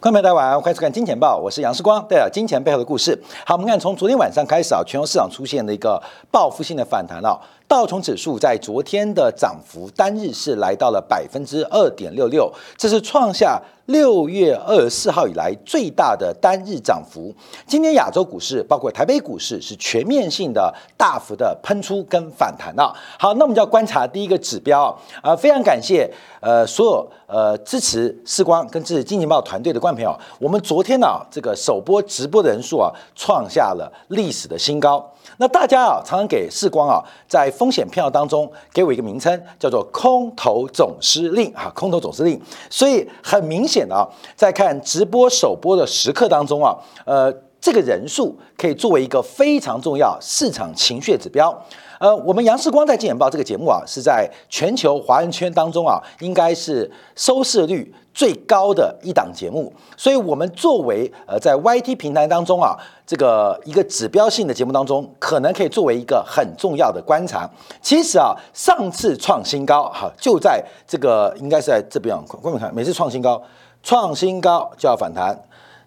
观众朋友大家晚上欢迎收看《金钱报》，我是杨世光，带来金钱背后的故事。好，我们看从昨天晚上开始啊，全球市场出现了一个报复性的反弹啊。道琼指数在昨天的涨幅单日是来到了百分之二点六六，这是创下六月二十四号以来最大的单日涨幅。今天亚洲股市包括台北股市是全面性的大幅的喷出跟反弹啊。好，那我们就要观察第一个指标啊，非常感谢呃所有呃支持视光跟支持金钱豹团队的观众朋友，我们昨天呢这个首播直播的人数啊创下了历史的新高。那大家啊，常常给世光啊，在风险票当中给我一个名称，叫做空头总司令啊，空头总司令。所以很明显的啊，在看直播首播的时刻当中啊，呃，这个人数可以作为一个非常重要市场情绪指标。呃，我们杨世光在《金钱报》这个节目啊，是在全球华人圈当中啊，应该是收视率最高的一档节目。所以，我们作为呃在 YT 平台当中啊，这个一个指标性的节目当中，可能可以作为一个很重要的观察。其实啊，上次创新高哈，就在这个应该是在这边啊，观众看，每次创新高，创新高就要反弹。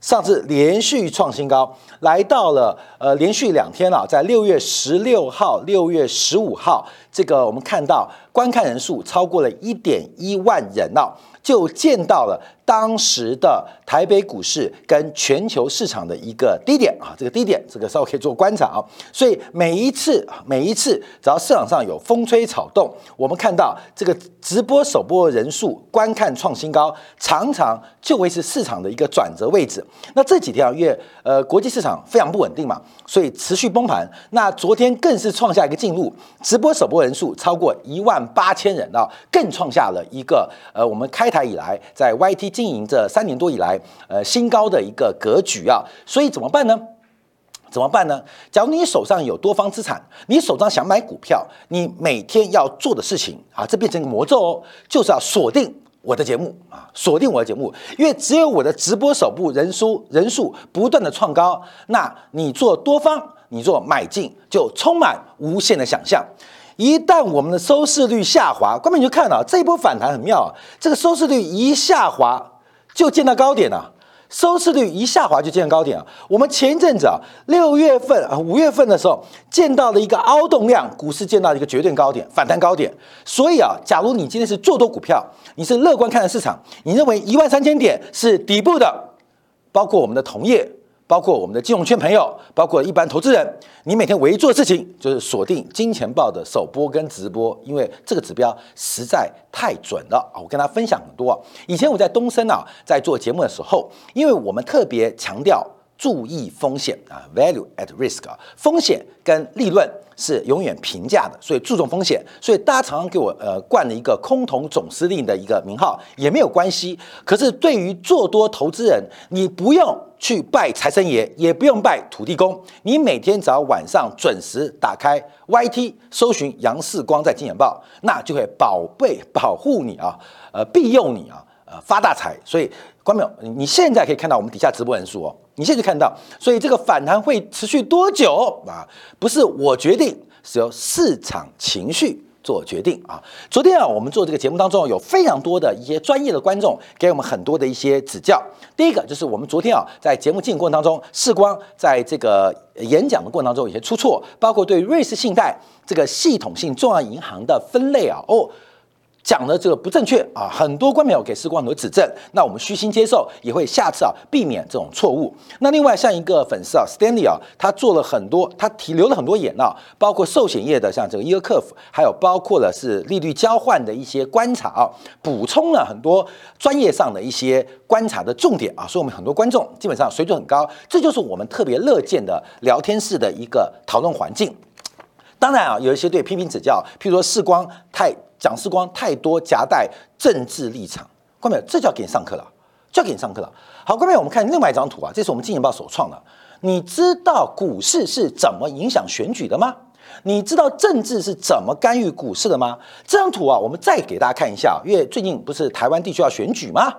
上次连续创新高，来到了呃连续两天啊，在六月十六号、六月十五号，这个我们看到观看人数超过了一点一万人了。就见到了当时的台北股市跟全球市场的一个低点啊，这个低点，这个稍微可以做观察啊。所以每一次，每一次只要市场上有风吹草动，我们看到这个直播首播人数、观看创新高，常常就会是市场的一个转折位置。那这几天啊，因为呃国际市场非常不稳定嘛，所以持续崩盘。那昨天更是创下一个记录，直播首播人数超过一万八千人啊，更创下了一个呃我们开。台以来，在 YT 经营这三年多以来，呃，新高的一个格局啊，所以怎么办呢？怎么办呢？假如你手上有多方资产，你手上想买股票，你每天要做的事情啊，这变成一个魔咒哦，就是要锁定我的节目啊，锁定我的节目，因为只有我的直播首部人数人数不断的创高，那你做多方，你做买进，就充满无限的想象。一旦我们的收视率下滑，观众就看到这一波反弹很妙啊！这个收视率一下滑就见到高点了，收视率一下滑就见到高点啊！我们前一阵子啊，六月份啊、五月份的时候见到了一个凹动量，股市见到了一个绝对高点，反弹高点。所以啊，假如你今天是做多股票，你是乐观看待市场，你认为一万三千点是底部的，包括我们的同业。包括我们的金融圈朋友，包括一般投资人，你每天唯一做的事情就是锁定金钱豹的首播跟直播，因为这个指标实在太准了啊！我跟大家分享很多。以前我在东森啊，在做节目的时候，因为我们特别强调注意风险啊，value at risk 啊，风险跟利润。是永远平价的，所以注重风险，所以大家常常给我呃冠了一个空头总司令的一个名号，也没有关系。可是对于做多投资人，你不用去拜财神爷，也不用拜土地公，你每天只要晚上准时打开 YT，搜寻杨世光在金钱报，那就会宝贝保护你啊，呃庇佑你啊，呃发大财。所以观众，你现在可以看到我们底下直播人数哦。你现在看到，所以这个反弹会持续多久啊？不是我决定，是由市场情绪做决定啊。昨天啊，我们做这个节目当中，有非常多的一些专业的观众给我们很多的一些指教。第一个就是我们昨天啊，在节目进行过程当中，视光在这个演讲的过程当中有些出错，包括对瑞士信贷这个系统性重要银行的分类啊，哦。讲的这个不正确啊，很多观众友给时光很多指正，那我们虚心接受，也会下次啊避免这种错误。那另外像一个粉丝啊，Stanley 啊，他做了很多，他提留了很多言啊，包括寿险业的像这个 Year Curve，还有包括了是利率交换的一些观察啊，补充了很多专业上的一些观察的重点啊，所以我们很多观众基本上水准很高，这就是我们特别乐见的聊天室的一个讨论环境。当然啊，有一些对批评指教，譬如说视光太。蒋世光太多夹带政治立场，关没有？这就要给你上课了，就要给你上课了。好，关没有？我们看另外一张图啊，这是我们金钱报首创的。你知道股市是怎么影响选举的吗？你知道政治是怎么干预股市的吗？这张图啊，我们再给大家看一下，因为最近不是台湾地区要选举吗？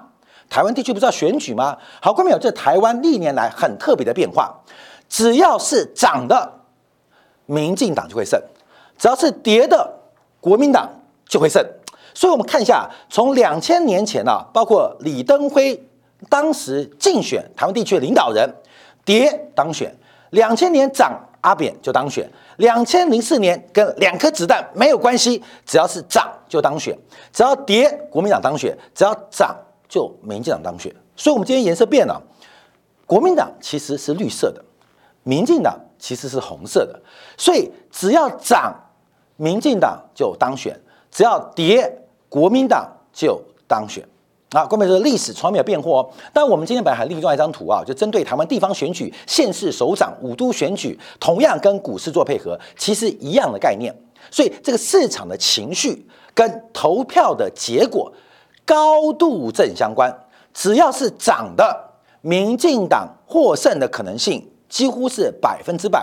台湾地区不是要选举吗？好，关没有？这台湾历年来很特别的变化，只要是涨的，民进党就会胜；只要是跌的，国民党。就会胜，所以我们看一下，从两千年前啊，包括李登辉当时竞选台湾地区的领导人，跌当选。两千年涨阿扁就当选。两千零四年跟两颗子弹没有关系，只要是涨就当选，只要跌国民党当选，只要涨就民进党当选。所以，我们今天颜色变了，国民党其实是绿色的，民进党其实是红色的。所以，只要涨，民进党就当选；只要跌，国民党就当选。啊，关键是历史从来没有变过哦。但我们今天本来还另外一张图啊，就针对台湾地方选举、县市首长、五都选举，同样跟股市做配合，其实一样的概念。所以这个市场的情绪跟投票的结果高度正相关。只要是涨的，民进党获胜的可能性几乎是百分之百；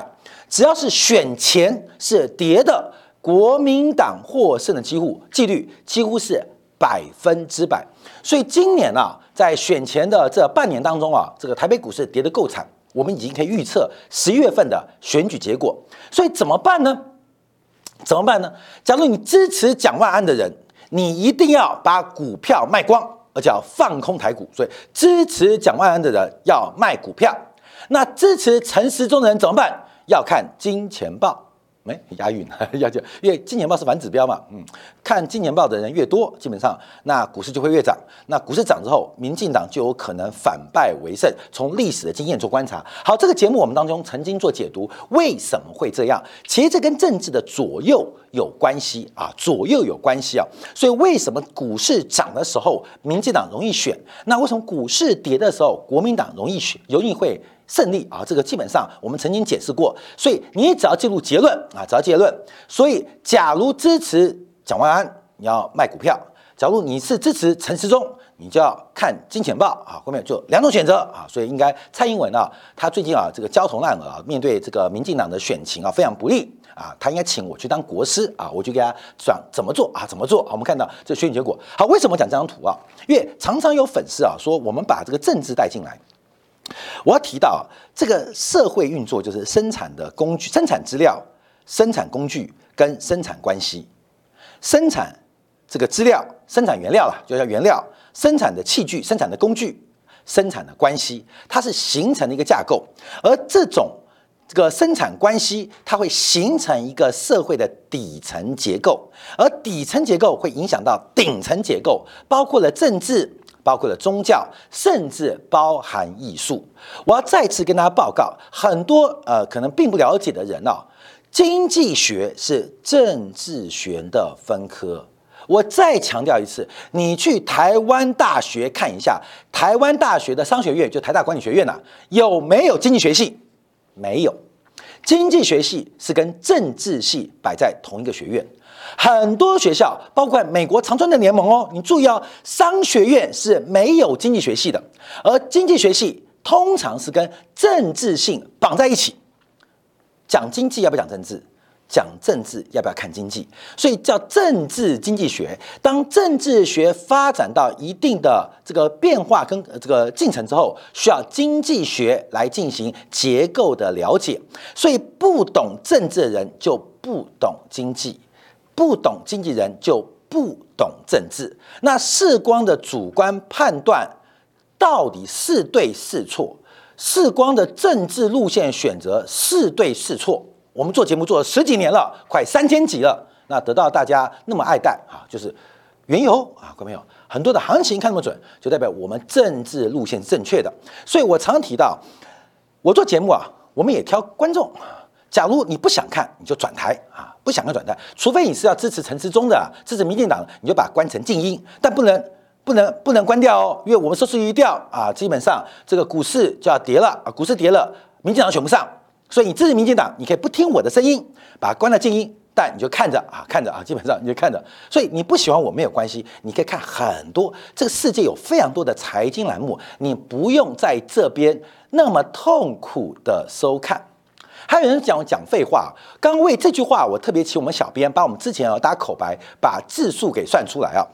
只要是选前是跌的，国民党获胜的几乎几率几乎是百分之百。所以今年啊，在选前的这半年当中啊，这个台北股市跌得够惨，我们已经可以预测十一月份的选举结果。所以怎么办呢？怎么办呢？假如你支持蒋万安的人，你一定要把股票卖光，而且要放空台股。所以支持蒋万安的人要卖股票。那支持陈时中的人怎么办？要看金钱豹。没押韵，押韵因为金钱豹是反指标嘛，嗯，看金钱豹的人越多，基本上那股市就会越涨。那股市涨之后，民进党就有可能反败为胜。从历史的经验做观察，好，这个节目我们当中曾经做解读，为什么会这样？其实这跟政治的左右有关系啊，左右有关系啊。所以为什么股市涨的时候，民进党容易选？那为什么股市跌的时候，国民党容易选，容易会？胜利啊，这个基本上我们曾经解释过，所以你只要记录结论啊，只要结论。所以，假如支持蒋万安，你要卖股票；假如你是支持陈时中，你就要看金钱豹啊。后面就两种选择啊，所以应该蔡英文啊，他最近啊这个焦头烂额啊，面对这个民进党的选情啊非常不利啊，他应该请我去当国师啊，我就给他讲怎么做啊，怎么做。好，我们看到这选举结果。好，为什么讲这张图啊？因为常常有粉丝啊说，我们把这个政治带进来。我要提到这个社会运作就是生产的工具、生产资料、生产工具跟生产关系。生产这个资料、生产原料了，就叫原料；生产的器具、生产的工具、生产的关系，它是形成的一个架构。而这种这个生产关系，它会形成一个社会的底层结构，而底层结构会影响到顶层结构，包括了政治。包括了宗教，甚至包含艺术。我要再次跟大家报告，很多呃可能并不了解的人哦，经济学是政治学的分科。我再强调一次，你去台湾大学看一下，台湾大学的商学院就台大管理学院呐，有没有经济学系？没有，经济学系是跟政治系摆在同一个学院。很多学校，包括美国常春的联盟哦，你注意哦，商学院是没有经济学系的，而经济学系通常是跟政治性绑在一起。讲经济要不要讲政治？讲政治要不要看经济？所以叫政治经济学。当政治学发展到一定的这个变化跟这个进程之后，需要经济学来进行结构的了解。所以不懂政治的人就不懂经济。不懂经纪人就不懂政治，那视光的主观判断到底是对是错？视光的政治路线选择是对是错？我们做节目做了十几年了，快三千集了，那得到大家那么爱戴啊，就是缘由啊，各位朋友，很多的行情看那么准，就代表我们政治路线是正确的。所以我常提到，我做节目啊，我们也挑观众。假如你不想看，你就转台啊！不想看转台，除非你是要支持陈时中的，支持民进党，你就把它关成静音，但不能不能不能关掉哦，因为我们收视率一掉啊，基本上这个股市就要跌了啊，股市跌了，民进党选不上，所以你支持民进党，你可以不听我的声音，把它关到静音，但你就看着啊，看着啊，基本上你就看着，所以你不喜欢我没有关系，你可以看很多，这个世界有非常多的财经栏目，你不用在这边那么痛苦的收看。还有人讲讲废话，刚为这句话，我特别请我们小编把我们之前要打口白，把字数给算出来啊。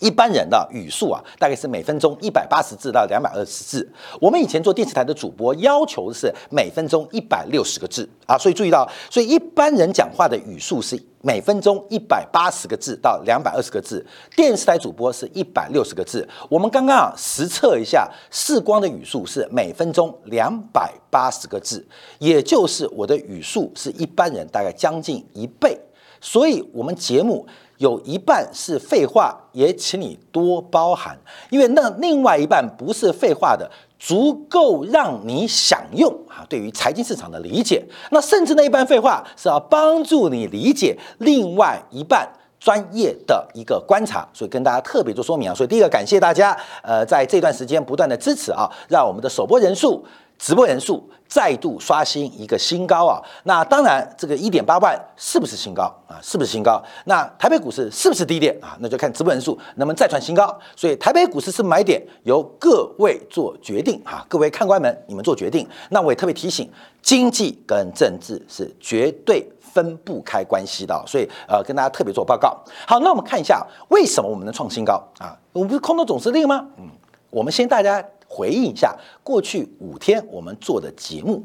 一般人的语速啊，大概是每分钟一百八十字到两百二十字。我们以前做电视台的主播，要求是每分钟一百六十个字啊。所以注意到，所以一般人讲话的语速是每分钟一百八十个字到两百二十个字，电视台主播是一百六十个字。我们刚刚啊实测一下，视光的语速是每分钟两百八十个字，也就是我的语速是一般人大概将近一倍。所以，我们节目。有一半是废话，也请你多包涵，因为那另外一半不是废话的，足够让你享用啊。对于财经市场的理解，那甚至那一半废话是要帮助你理解另外一半专业的一个观察，所以跟大家特别做说明啊。所以第一个感谢大家，呃，在这段时间不断的支持啊，让我们的首播人数。直播人数再度刷新一个新高啊！那当然，这个一点八万是不是新高啊？是不是新高？那台北股市是不是低点啊？那就看直播人数能不能再创新高。所以台北股市是买点，由各位做决定啊！各位看官们，你们做决定。那我也特别提醒，经济跟政治是绝对分不开关系的，所以呃，跟大家特别做报告。好，那我们看一下为什么我们能创新高啊？我们不是空头总司令吗？嗯，我们先大家。回应一下过去五天我们做的节目，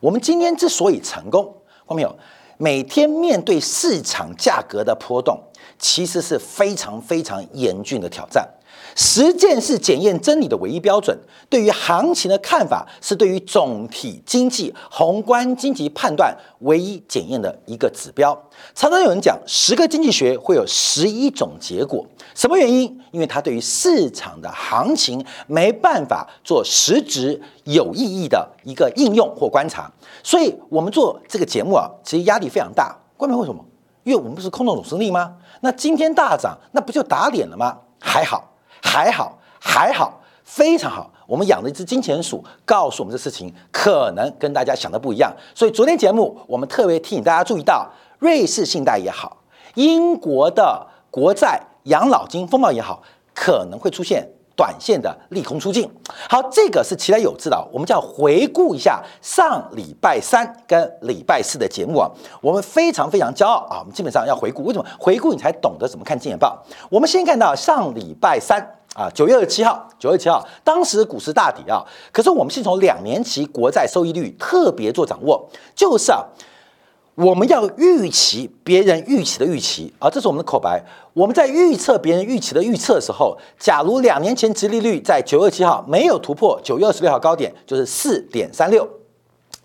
我们今天之所以成功，看没有？每天面对市场价格的波动，其实是非常非常严峻的挑战。实践是检验真理的唯一标准。对于行情的看法，是对于总体经济宏观经济判断唯一检验的一个指标。常常有人讲，十个经济学会有十一种结果，什么原因？因为它对于市场的行情没办法做实质有意义的一个应用或观察。所以，我们做这个节目啊，其实压力非常大。关键为什么？因为我们不是空头总胜利吗？那今天大涨，那不就打脸了吗？还好。还好，还好，非常好。我们养了一只金钱鼠，告诉我们这事情可能跟大家想的不一样。所以昨天节目我们特别提醒大家注意到，瑞士信贷也好，英国的国债、养老金风暴也好，可能会出现。短线的利空出尽，好，这个是其来有致的。我们就要回顾一下上礼拜三跟礼拜四的节目啊，我们非常非常骄傲啊。我们基本上要回顾，为什么回顾你才懂得怎么看金钱报？我们先看到上礼拜三啊，九月二十七号，九月七号，当时股市大底啊，可是我们是从两年期国债收益率特别做掌握，就是啊。我们要预期别人预期的预期啊，这是我们的口白。我们在预测别人预期的预测的时候，假如两年前殖利率在九月七号没有突破九月二十六号高点，就是四点三六，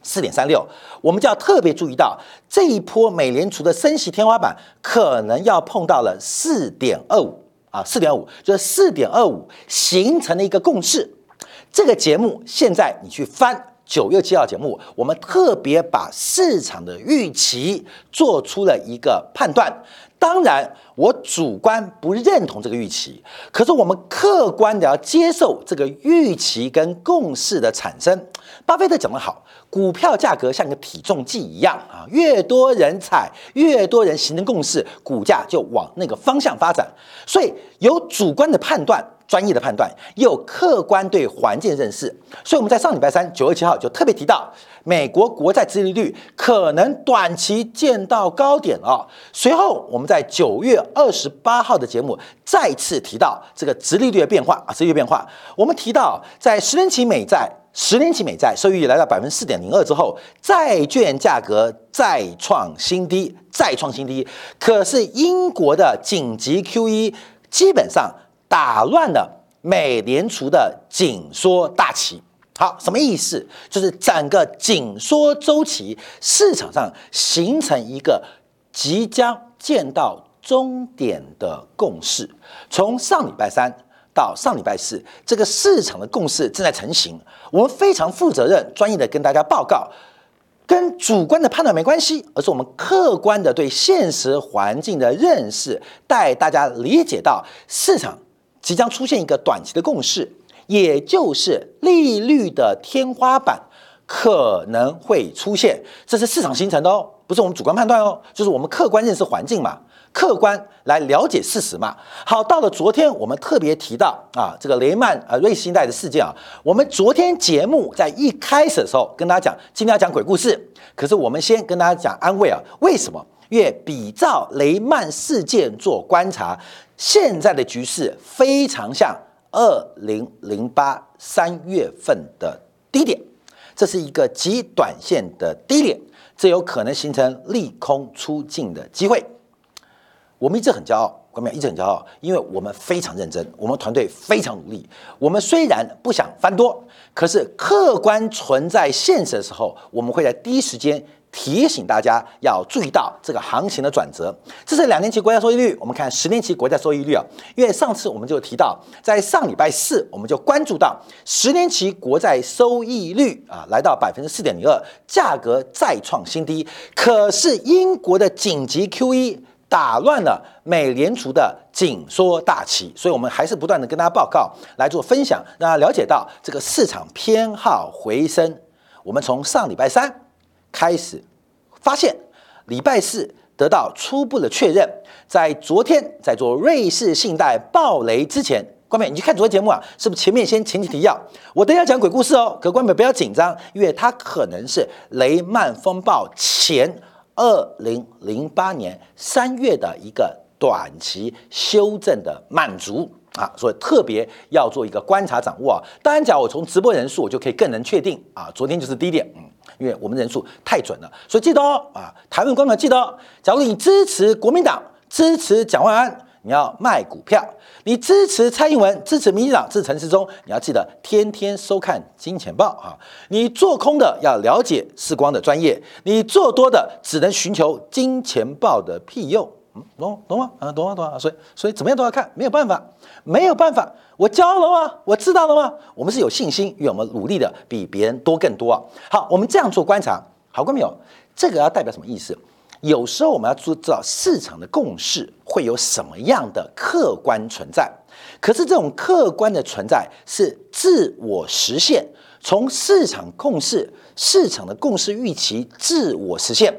四点三六，我们就要特别注意到这一波美联储的升息天花板可能要碰到了四点二五啊，四点五就是四点二五形成了一个共识。这个节目现在你去翻。九月七号节目，我们特别把市场的预期做出了一个判断。当然，我主观不认同这个预期，可是我们客观的要接受这个预期跟共识的产生。巴菲特讲得好，股票价格像个体重计一样啊，越多人踩，越多人形成共识，股价就往那个方向发展。所以有主观的判断。专业的判断，有客观对环境认识，所以我们在上礼拜三九月七号就特别提到，美国国债殖利率可能短期见到高点哦。随后我们在九月二十八号的节目再次提到这个殖利率的变化啊，殖利率变化。我们提到在十年期美债、十年期美债收益率来到百分之四点零二之后，债券价格再创新低，再创新低。可是英国的紧急 QE 基本上。打乱了美联储的紧缩大旗。好，什么意思？就是整个紧缩周期市场上形成一个即将见到终点的共识。从上礼拜三到上礼拜四，这个市场的共识正在成型。我们非常负责任、专业的跟大家报告，跟主观的判断没关系，而是我们客观的对现实环境的认识，带大家理解到市场。即将出现一个短期的共识，也就是利率的天花板可能会出现，这是市场形成的哦，不是我们主观判断哦，就是我们客观认识环境嘛，客观来了解事实嘛。好，到了昨天，我们特别提到啊，这个雷曼啊瑞信贷的事件啊，我们昨天节目在一开始的时候跟大家讲，今天要讲鬼故事，可是我们先跟大家讲安慰啊，为什么？越比照雷曼事件做观察。现在的局势非常像二零零八三月份的低点，这是一个极短线的低点，这有可能形成利空出尽的机会。我们一直很骄傲，官们一直很骄傲，因为我们非常认真，我们团队非常努力。我们虽然不想翻多，可是客观存在现实的时候，我们会在第一时间提醒大家要注意到这个行情的转折。这是两年期国债收益率，我们看十年期国债收益率啊。因为上次我们就提到，在上礼拜四，我们就关注到十年期国债收益率啊，来到百分之四点零二，价格再创新低。可是英国的紧急 QE。打乱了美联储的紧缩大旗，所以我们还是不断的跟大家报告来做分享，让大家了解到这个市场偏好回升。我们从上礼拜三开始发现，礼拜四得到初步的确认，在昨天在做瑞士信贷暴雷之前，关美，你去看昨天节目啊，是不是前面先前提提要？我等下讲鬼故事哦，可关美不要？紧张，因为它可能是雷曼风暴前。二零零八年三月的一个短期修正。的满足啊，所以特别要做一个观察掌握啊。当然讲，我从直播人数，我就可以更能确定啊，昨天就是低点，嗯，因为我们人数太准了，所以记得哦啊，台湾观众记得哦，假如你支持国民党，支持蒋万安。你要卖股票，你支持蔡英文，支持民进党，支持陈时中，你要记得天天收看金钱报啊！你做空的要了解世光的专业，你做多的只能寻求金钱报的庇佑。懂懂吗？啊，懂吗？懂吗？所以所以怎么样都要看，没有办法，没有办法。我教了吗？我知道了吗？我们是有信心，因为我们努力的比别人多更多啊。好，我们这样做观察，好过没有？这个要代表什么意思？有时候我们要知道市场的共识会有什么样的客观存在，可是这种客观的存在是自我实现，从市场共识、市场的共识预期自我实现，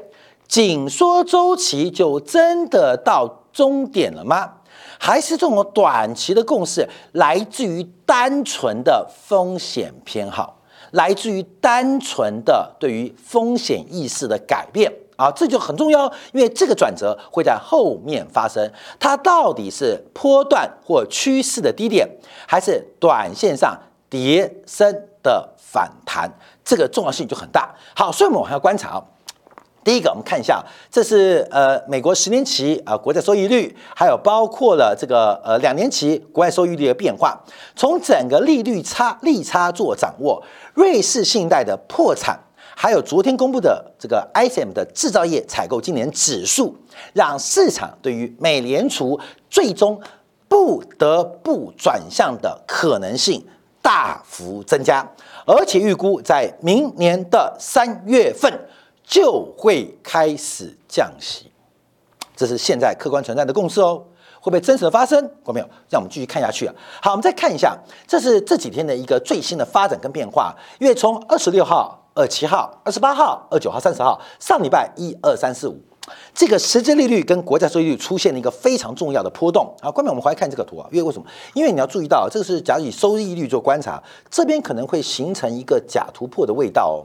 紧缩周期就真的到终点了吗？还是这种短期的共识来自于单纯的风险偏好，来自于单纯的对于风险意识的改变？啊，这就很重要，因为这个转折会在后面发生。它到底是波段或趋势的低点，还是短线上跌升的反弹？这个重要性就很大。好，所以我们往下观察。第一个，我们看一下，这是呃美国十年期啊国债收益率，还有包括了这个呃两年期国债收益率的变化。从整个利率差利差做掌握，瑞士信贷的破产。还有昨天公布的这个 ISM 的制造业采购今年指数，让市场对于美联储最终不得不转向的可能性大幅增加，而且预估在明年的三月份就会开始降息，这是现在客观存在的共识哦。会不会真实的发生？过没有？让我们继续看下去啊。好，我们再看一下，这是这几天的一个最新的发展跟变化，因为从二十六号。二七号、二十八号、二九号、三十号，上礼拜一二三四五，这个实际利率跟国债收益率出现了一个非常重要的波动啊。关面我们回来看这个图啊，因为为什么？因为你要注意到，这个是假如以收益率做观察，这边可能会形成一个假突破的味道哦。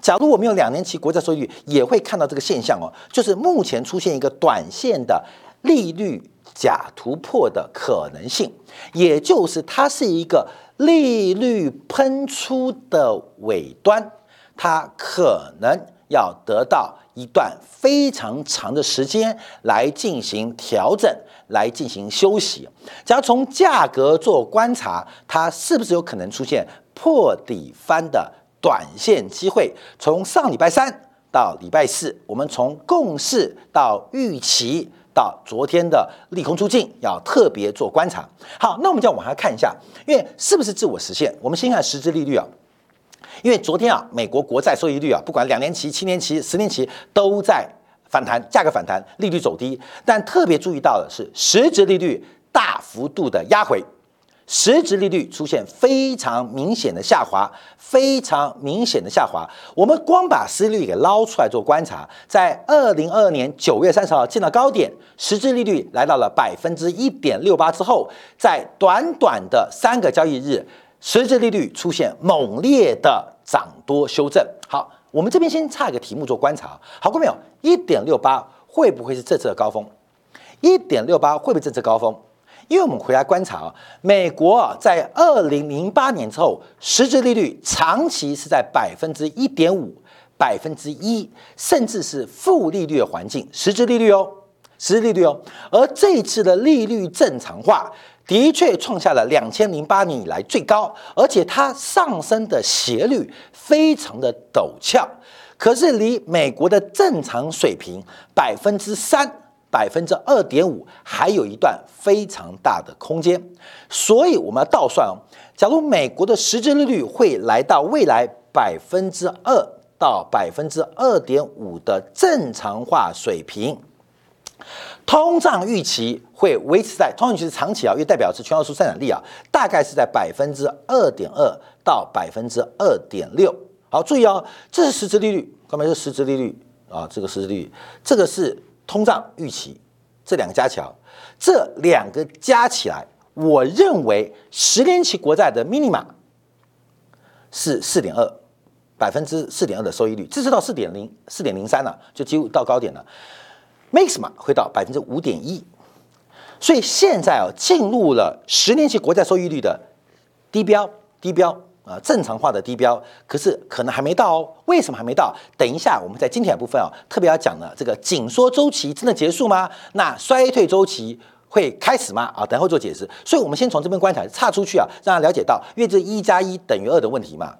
假如我们有两年期国债收益率，也会看到这个现象哦，就是目前出现一个短线的利率假突破的可能性，也就是它是一个利率喷出的尾端。它可能要得到一段非常长的时间来进行调整，来进行休息。只要从价格做观察，它是不是有可能出现破底翻的短线机会？从上礼拜三到礼拜四，我们从共识到预期到昨天的利空出尽，要特别做观察。好，那我们就往下看一下，因为是不是自我实现？我们先看实质利率啊。因为昨天啊，美国国债收益率啊，不管两年期、七年期、十年期都在反弹，价格反弹，利率走低。但特别注意到的是，实质利率大幅度的压回，实质利率出现非常明显的下滑，非常明显的下滑。我们光把实质利率给捞出来做观察，在二零二二年九月三十号见到高点，实质利率来到了百分之一点六八之后，在短短的三个交易日。实质利率出现猛烈的涨多修正。好，我们这边先差一个题目做观察。好过没有？一点六八会不会是这次的高峰？一点六八会不会这次高峰？因为我们回来观察啊，美国啊在二零零八年之后，实质利率长期是在百分之一点五、百分之一，甚至是负利率的环境，实质利率哦，实质利率哦。而这一次的利率正常化，的确创下了两千零八年以来最高，而且它上升的斜率非常的陡峭。可是离美国的正常水平百分之三、百分之二点五还有一段非常大的空间，所以我们要倒算哦。假如美国的实质利率会来到未来百分之二到百分之二点五的正常化水平，通胀预期会维持在通胀预期是长期啊，因为代表是全球生产力啊，大概是在百分之二点二到百分之二点六。好，注意哦，这是实质利率，刚才是实质利率啊，这个实质利率，这个是通胀预期，这两个加起来，这两个加起来，我认为十年期国债的 minima 是四点二，百分之四点二的收益率，这是到四点零、四点零三了，就几乎到高点了，maxima 会到百分之五点一，所以现在啊，进入了十年期国债收益率的低标，低标。啊，正常化的低标，可是可能还没到哦。为什么还没到？等一下，我们在今天的部分哦，特别要讲的这个紧缩周期真的结束吗？那衰退周期会开始吗？啊，等会做解释。所以，我们先从这边观察，岔出去啊，让他了解到，因为这一加一等于二的问题嘛，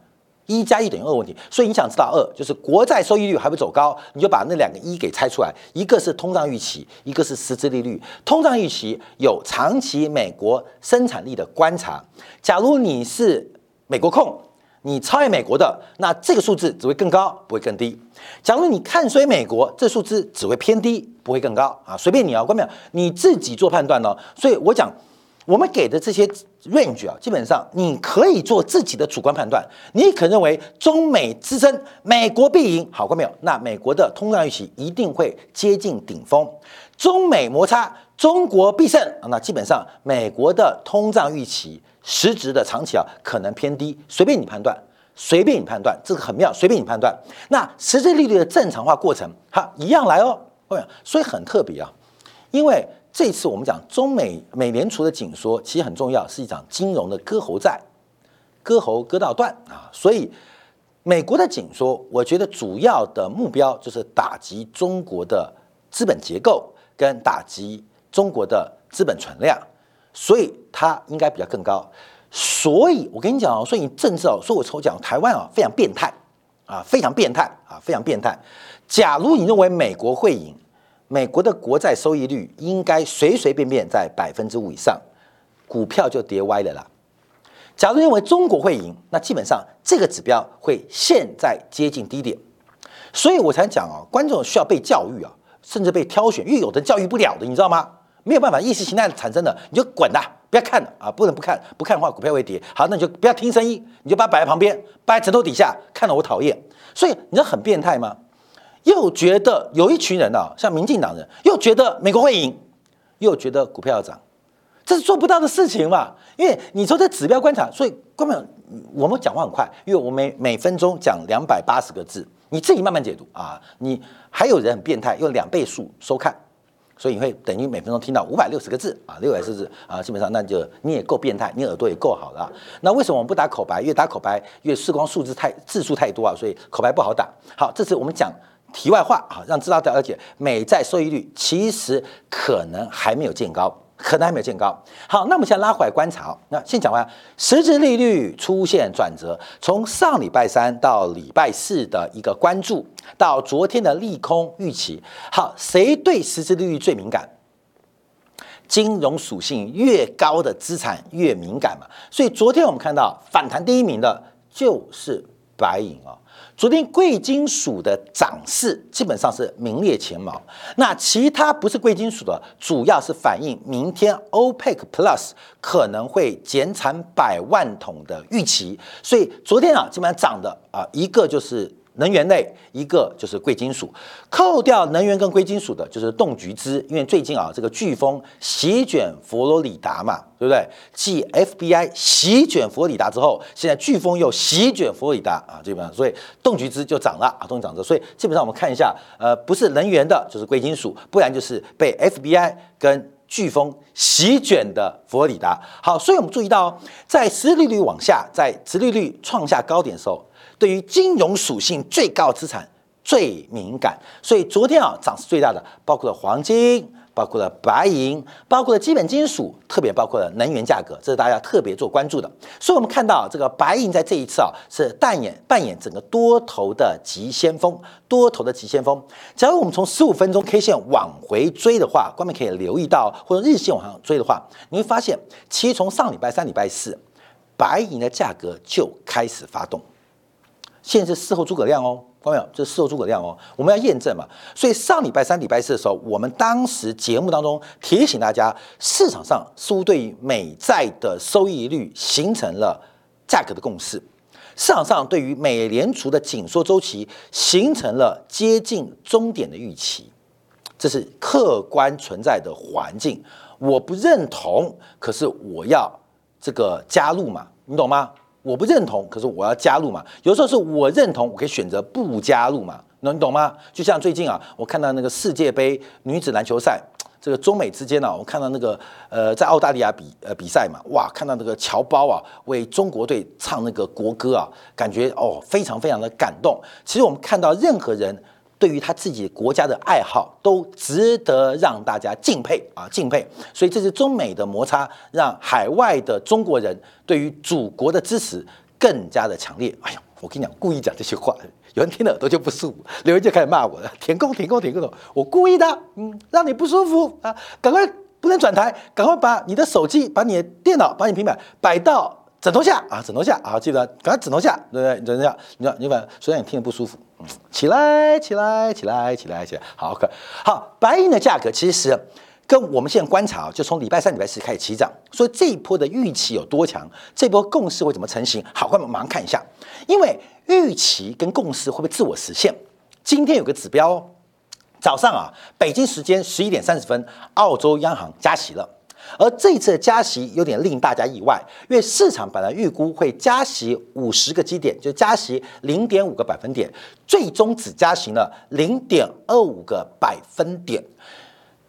一加一等于二问题。所以你想知道二，就是国债收益率还不走高，你就把那两个一给拆出来，一个是通胀预期，一个是实质利率。通胀预期有长期美国生产力的观察，假如你是。美国控，你超越美国的，那这个数字只会更高，不会更低。假如你看衰美国，这数字只会偏低，不会更高啊。随便你啊，关没有？你自己做判断呢。所以我讲，我们给的这些 range 啊，基本上你可以做自己的主观判断。你可认为中美之争，美国必赢，好过没有？那美国的通胀预期一定会接近顶峰。中美摩擦，中国必胜啊。那基本上美国的通胀预期。实质的长期啊，可能偏低，随便你判断，随便你判断，这个很妙，随便你判断。那实质利率的正常化过程，哈，一样来哦。所以很特别啊，因为这次我们讲中美美联储的紧缩，其实很重要，是一场金融的割喉战，割喉割到断啊。所以美国的紧缩，我觉得主要的目标就是打击中国的资本结构，跟打击中国的资本存量。所以它应该比较更高，所以我跟你讲哦，所以政治哦，说我抽奖台湾啊非常变态啊，非常变态啊，非常变态。假如你认为美国会赢，美国的国债收益率应该随随便便在百分之五以上，股票就跌歪了啦。假如认为中国会赢，那基本上这个指标会现在接近低点，所以我才讲啊，观众需要被教育啊，甚至被挑选，因为有的教育不了的，你知道吗？没有办法，意识形态产生的，你就滚呐，不要看了啊，不能不看，不看的话股票会跌。好，那你就不要听声音，你就把它摆在旁边，摆在枕头底下，看了我讨厌。所以你知道很变态吗？又觉得有一群人啊，像民进党人，又觉得美国会赢，又觉得股票要涨，这是做不到的事情嘛。因为你说这指标观察，所以根本我们讲话很快，因为我每每分钟讲两百八十个字，你自己慢慢解读啊。你还有人很变态，用两倍速收看。所以你会等于每分钟听到五百六十个字啊，六百四十字啊，基本上那就你也够变态，你耳朵也够好了。那为什么我们不打口白？越打口白越视光数字太字数太多啊，所以口白不好打。好，这次我们讲题外话啊，让知道了解美债收益率其实可能还没有见高。可能还没有见高。好，那我们现在拉回来观察。那先讲完实质利率出现转折，从上礼拜三到礼拜四的一个关注，到昨天的利空预期。好，谁对实质利率最敏感？金融属性越高的资产越敏感嘛。所以昨天我们看到反弹第一名的就是白银啊。昨天贵金属的涨势基本上是名列前茅，那其他不是贵金属的，主要是反映明天 OPEC Plus 可能会减产百万桶的预期，所以昨天啊基本上涨的啊一个就是。能源类一个就是贵金属，扣掉能源跟贵金属的，就是冻橘汁。因为最近啊，这个飓风席卷佛罗里达嘛，对不对？继 FBI 席卷佛罗里达之后，现在飓风又席卷佛罗里达啊，基本上，所以冻橘汁就涨了啊，冻涨着。所以基本上我们看一下，呃，不是能源的，就是贵金属，不然就是被 FBI 跟飓风席卷的佛罗里达。好，所以我们注意到，在实利率往下，在殖利率创下高点的时候，对于金融属性最高资产最敏感。所以昨天啊，涨势最大的包括了黄金。包括了白银，包括了基本金属，特别包括了能源价格，这是大家特别做关注的。所以，我们看到这个白银在这一次啊，是扮演扮演整个多头的急先锋，多头的急先锋。假如我们从十五分钟 K 线往回追的话，观众可以留意到，或者日线往上追的话，你会发现，其实从上礼拜三、礼拜四，白银的价格就开始发动，现在是事后诸葛亮哦。朋友，这是事后诸葛亮哦，我们要验证嘛。所以上礼拜三、礼拜四的时候，我们当时节目当中提醒大家，市场上似乎对于美债的收益率形成了价格的共识，市场上对于美联储的紧缩周期形成了接近终点的预期，这是客观存在的环境。我不认同，可是我要这个加入嘛，你懂吗？我不认同，可是我要加入嘛。有时候是我认同，我可以选择不加入嘛。能你懂吗？就像最近啊，我看到那个世界杯女子篮球赛，这个中美之间呢，我看到那个呃，在澳大利亚比呃比赛嘛，哇，看到那个侨胞啊为中国队唱那个国歌啊，感觉哦非常非常的感动。其实我们看到任何人。对于他自己国家的爱好，都值得让大家敬佩啊，敬佩。所以这是中美的摩擦，让海外的中国人对于祖国的支持更加的强烈。哎呀，我跟你讲，故意讲这些话，有人听了耳朵就不舒服，留言就开始骂我了，填空填空填空，我故意的，嗯，让你不舒服啊，赶快不能转台，赶快把你的手机、把你的电脑、把你平板摆到。枕头下啊，枕头下啊，记得赶快枕头下，对不对？枕头下，你看，你把虽然你听着不舒服，嗯，起来，起来，起来，起来，起来，好，可好。白银的价格其实跟我们现在观察，就从礼拜三、礼拜四开始起涨，所以这一波的预期有多强，这波共识会怎么成型？好，我们马上看一下，因为预期跟共识会不会自我实现？今天有个指标，哦早上啊，北京时间十一点三十分，澳洲央行加息了。而这次的加息有点令大家意外，因为市场本来预估会加息五十个基点，就加息零点五个百分点，最终只加息了零点二五个百分点。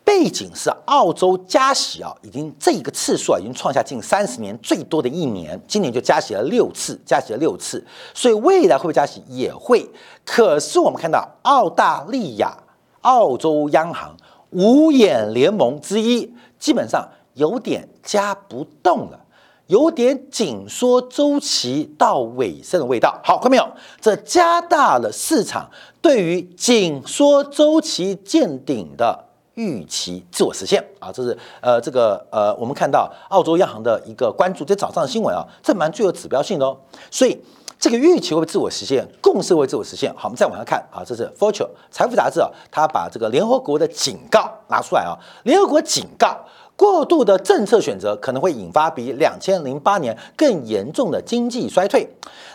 背景是澳洲加息啊，已经这个次数啊，已经创下近三十年最多的一年，今年就加息了六次，加息了六次，所以未来会不会加息也会。可是我们看到澳大利亚、澳洲央行五眼联盟之一，基本上。有点加不动了，有点紧缩周期到尾声的味道。好，看到没有？这加大了市场对于紧缩周期见顶的预期自我实现啊！这是呃，这个呃，我们看到澳洲央行的一个关注，这早上的新闻啊，这蛮具有指标性的哦。所以这个预期会自我实现，共识会自我实现。好，我们再往下看啊，这是 Fortune 财富杂志啊，他把这个联合国的警告拿出来啊，联合国警告。过度的政策选择可能会引发比两千零八年更严重的经济衰退。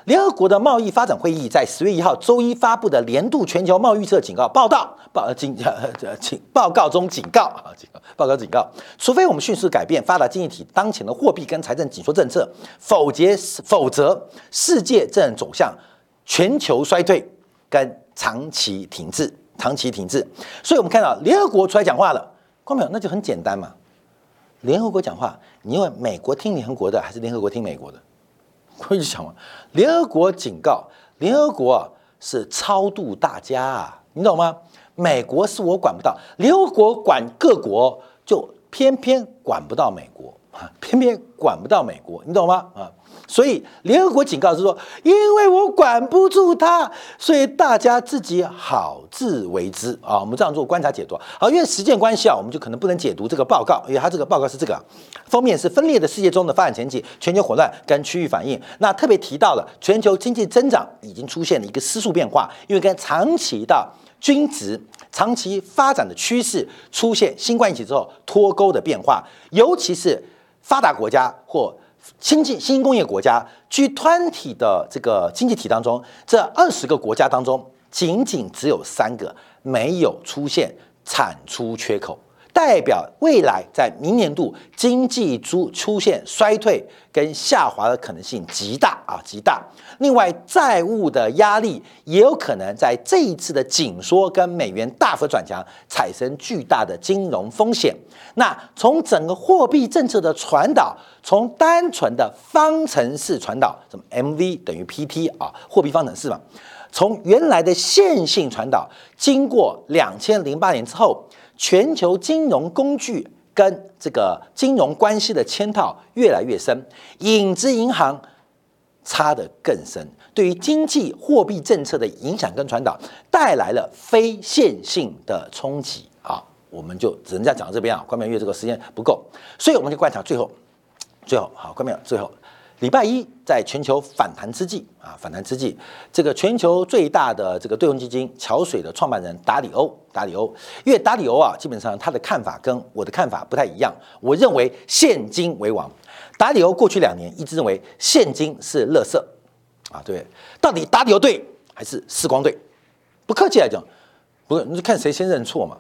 联合国的贸易发展会议在十月一号周一发布的年度全球贸易预测警告报道报警警报告中警告啊，警告报告警告，除非我们迅速改变发达经济体当前的货币跟财政紧缩政策，否则否则世界正走向全球衰退跟长期停滞，长期停滞。所以我们看到联合国出来讲话了，光淼那就很简单嘛。联合国讲话，你问美国听联合国的，还是联合国听美国的？我就想嘛？联合国警告，联合国是超度大家啊，你懂吗？美国是我管不到，联合国管各国，就偏偏管不到美国偏偏管不到美国，你懂吗？啊？所以联合国警告是说，因为我管不住它，所以大家自己好自为之啊。我们这样做观察解读。好，因为时间关系啊，我们就可能不能解读这个报告，因为它这个报告是这个封面是分裂的世界中的发展前景、全球混乱跟区域反应。那特别提到了全球经济增长已经出现了一个失速变化，因为跟长期的均值、长期发展的趋势出现新冠疫情之后脱钩的变化，尤其是发达国家或。新进新兴工业国家居团体的这个经济体当中，这二十个国家当中，仅仅只有三个没有出现产出缺口，代表未来在明年度经济出出现衰退跟下滑的可能性极大啊，极大。另外，债务的压力也有可能在这一次的紧缩跟美元大幅转强产生巨大的金融风险。那从整个货币政策的传导，从单纯的方程式传导，什么 MV 等于 PT 啊，货币方程式嘛。从原来的线性传导，经过两千零八年之后，全球金融工具跟这个金融关系的嵌套越来越深，影子银行差得更深，对于经济货币政策的影响跟传导带来了非线性的冲击啊！我们就只能再讲到这边啊，关明月这个时间不够，所以我们就观察最后，最后好，关明最后。礼拜一，在全球反弹之际啊，反弹之际，这个全球最大的这个对冲基金桥水的创办人达里欧，达里欧，因为达里欧啊，基本上他的看法跟我的看法不太一样。我认为现金为王。达里欧过去两年一直认为现金是垃圾啊，对，到底达里欧对还是时光对？不客气来讲，不是，你就看谁先认错嘛。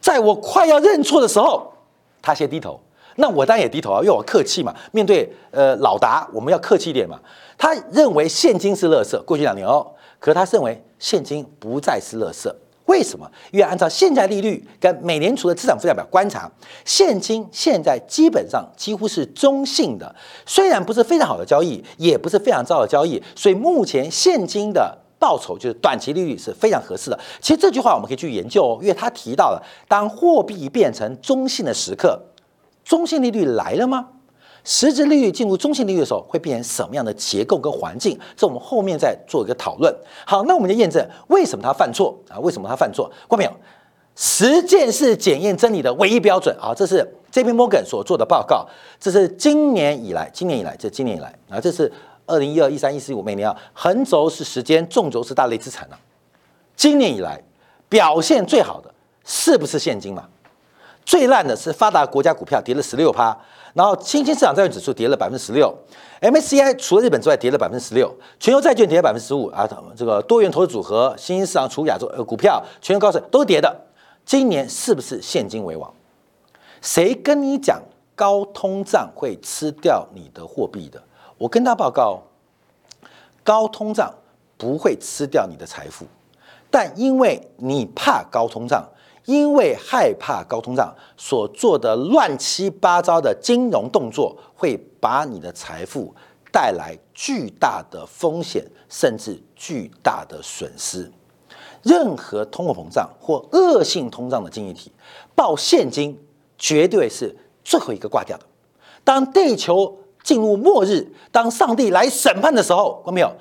在我快要认错的时候，他先低头。那我当然也低头啊，因为我客气嘛。面对呃老达，我们要客气一点嘛。他认为现金是垃圾，过去两年哦，可是他认为现金不再是垃圾。为什么？因为按照现在利率跟美联储的资产负债表观察，现金现在基本上几乎是中性的，虽然不是非常好的交易，也不是非常糟的交易。所以目前现金的报酬就是短期利率是非常合适的。其实这句话我们可以去研究哦，因为他提到了当货币变成中性的时刻。中性利率来了吗？实质利率进入中性利率的时候，会变成什么样的结构跟环境？这我们后面再做一个讨论。好，那我们就验证为什么他犯错啊？为什么他犯错？看没有？实践是检验真理的唯一标准啊！这是 J P Morgan 所做的报告，这是今年以来，今年以来，这今年以来啊，这是二零一二、一三、一四、一五每年啊，横轴是时间，纵轴是大类资产啊。今年以来表现最好的是不是现金嘛？最烂的是发达国家股票跌了十六趴，然后新兴市场债券指数跌了百分之十六，MSCI 除了日本之外跌了百分之十六，全球债券跌了百分之十五啊，这个多元投资组合、新兴市场除亚洲呃股票、全球高盛都跌的。今年是不是现金为王？谁跟你讲高通胀会吃掉你的货币的？我跟他报告，高通胀不会吃掉你的财富，但因为你怕高通胀。因为害怕高通胀所做的乱七八糟的金融动作，会把你的财富带来巨大的风险，甚至巨大的损失。任何通货膨胀或恶性通胀的经济体，报现金绝对是最后一个挂掉的。当地球进入末日，当上帝来审判的时候，看到没有？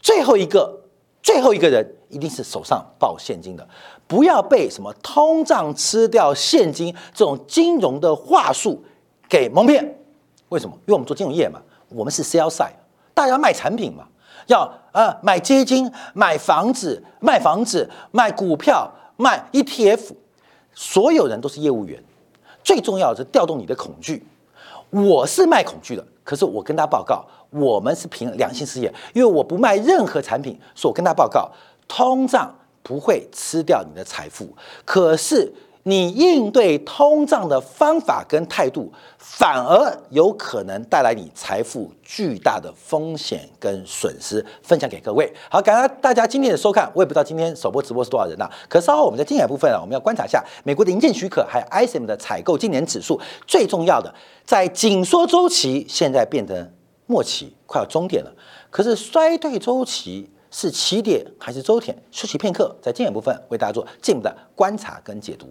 最后一个，最后一个人一定是手上报现金的。不要被什么通胀吃掉现金这种金融的话术给蒙骗。为什么？因为我们做金融业嘛，我们是 sell side，大家卖产品嘛，要呃买基金、买房子、卖房子、卖股票、卖 ETF，所有人都是业务员。最重要的是调动你的恐惧。我是卖恐惧的，可是我跟大家报告，我们是凭良心事业，因为我不卖任何产品，所以我跟大家报告通胀。不会吃掉你的财富，可是你应对通胀的方法跟态度，反而有可能带来你财富巨大的风险跟损失。分享给各位，好，感谢大家今天的收看。我也不知道今天首播直播是多少人呐，可稍后我们在精彩部分啊，我们要观察一下美国的营建许可，还有 ISM 的采购今年指数。最重要的，在紧缩周期现在变成末期，快要终点了，可是衰退周期。是起点还是终点？休息片刻，在经典部分为大家做进一步的观察跟解读。